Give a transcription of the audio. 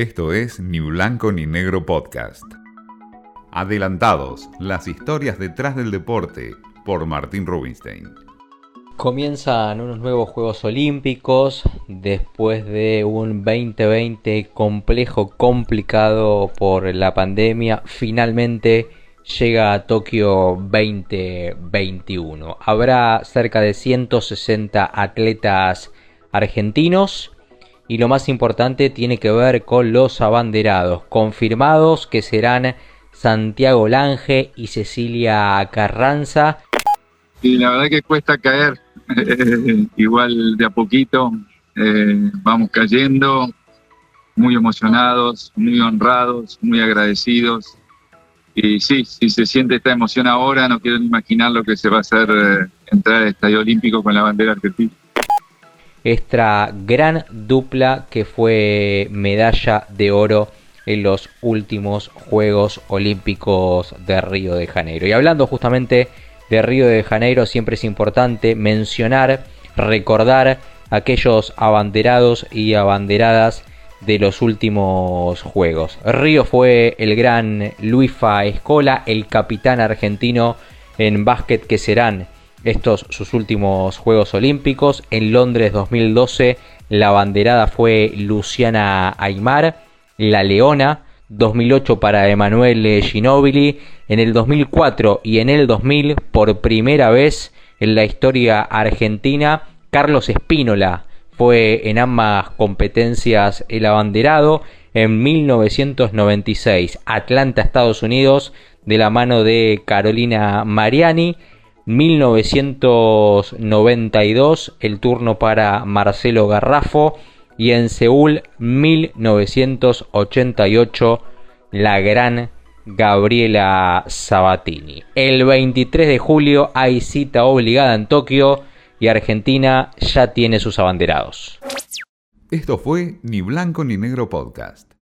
Esto es Ni Blanco ni Negro Podcast. Adelantados, las historias detrás del deporte, por Martín Rubinstein. Comienzan unos nuevos Juegos Olímpicos después de un 2020 complejo, complicado por la pandemia. Finalmente llega a Tokio 2021. Habrá cerca de 160 atletas argentinos y lo más importante tiene que ver con los abanderados, confirmados que serán Santiago Lange y Cecilia Carranza. Y la verdad que cuesta caer, igual de a poquito eh, vamos cayendo, muy emocionados, muy honrados, muy agradecidos. Y sí, si se siente esta emoción ahora, no quiero ni imaginar lo que se va a hacer eh, entrar al Estadio Olímpico con la bandera argentina esta gran dupla que fue medalla de oro en los últimos Juegos Olímpicos de Río de Janeiro. Y hablando justamente de Río de Janeiro, siempre es importante mencionar, recordar aquellos abanderados y abanderadas de los últimos Juegos. Río fue el gran Luifa Escola, el capitán argentino en básquet que serán estos sus últimos Juegos Olímpicos. En Londres 2012 la banderada fue Luciana Aymar, la Leona. 2008 para Emanuele Ginobili, en el 2004 y en el 2000 por primera vez en la historia argentina Carlos Espínola fue en ambas competencias el abanderado en 1996 Atlanta Estados Unidos de la mano de Carolina Mariani 1992 el turno para Marcelo Garrafo y en Seúl 1988 la gran Gabriela Sabatini. El 23 de julio hay cita obligada en Tokio y Argentina ya tiene sus abanderados. Esto fue Ni Blanco ni Negro Podcast.